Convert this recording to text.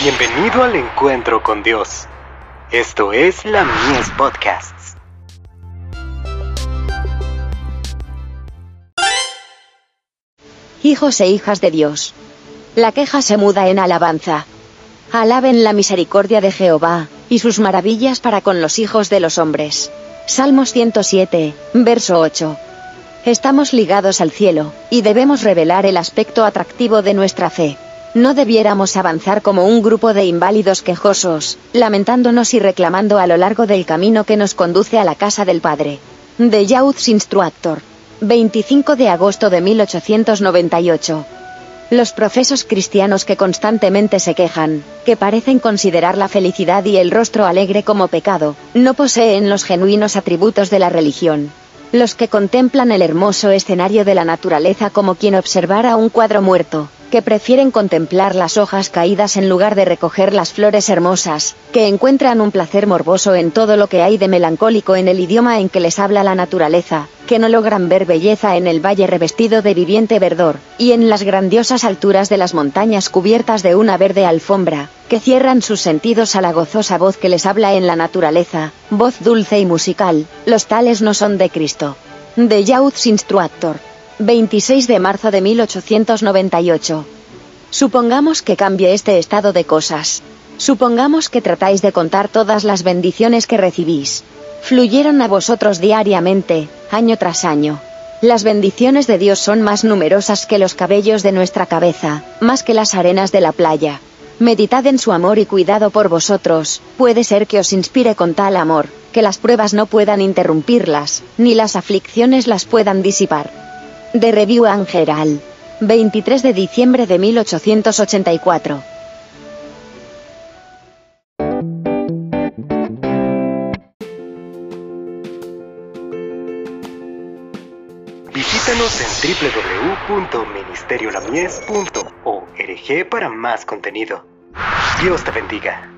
Bienvenido al encuentro con Dios. Esto es la Mies Podcasts. Hijos e hijas de Dios. La queja se muda en alabanza. Alaben la misericordia de Jehová, y sus maravillas para con los hijos de los hombres. Salmos 107, verso 8. Estamos ligados al cielo, y debemos revelar el aspecto atractivo de nuestra fe. No debiéramos avanzar como un grupo de inválidos quejosos, lamentándonos y reclamando a lo largo del camino que nos conduce a la casa del Padre. De Youth Instructor. 25 de agosto de 1898. Los profesos cristianos que constantemente se quejan, que parecen considerar la felicidad y el rostro alegre como pecado, no poseen los genuinos atributos de la religión. Los que contemplan el hermoso escenario de la naturaleza como quien observara un cuadro muerto, que prefieren contemplar las hojas caídas en lugar de recoger las flores hermosas, que encuentran un placer morboso en todo lo que hay de melancólico en el idioma en que les habla la naturaleza, que no logran ver belleza en el valle revestido de viviente verdor, y en las grandiosas alturas de las montañas cubiertas de una verde alfombra, que cierran sus sentidos a la gozosa voz que les habla en la naturaleza, voz dulce y musical, los tales no son de Cristo. De Youth Instructor. 26 de marzo de 1898. Supongamos que cambie este estado de cosas. Supongamos que tratáis de contar todas las bendiciones que recibís. Fluyeron a vosotros diariamente, año tras año. Las bendiciones de Dios son más numerosas que los cabellos de nuestra cabeza, más que las arenas de la playa. Meditad en su amor y cuidado por vosotros, puede ser que os inspire con tal amor, que las pruebas no puedan interrumpirlas, ni las aflicciones las puedan disipar. De Review Angeral. 23 de diciembre de 1884. Visítanos en www.ministeriolamies.org para más contenido. Dios te bendiga.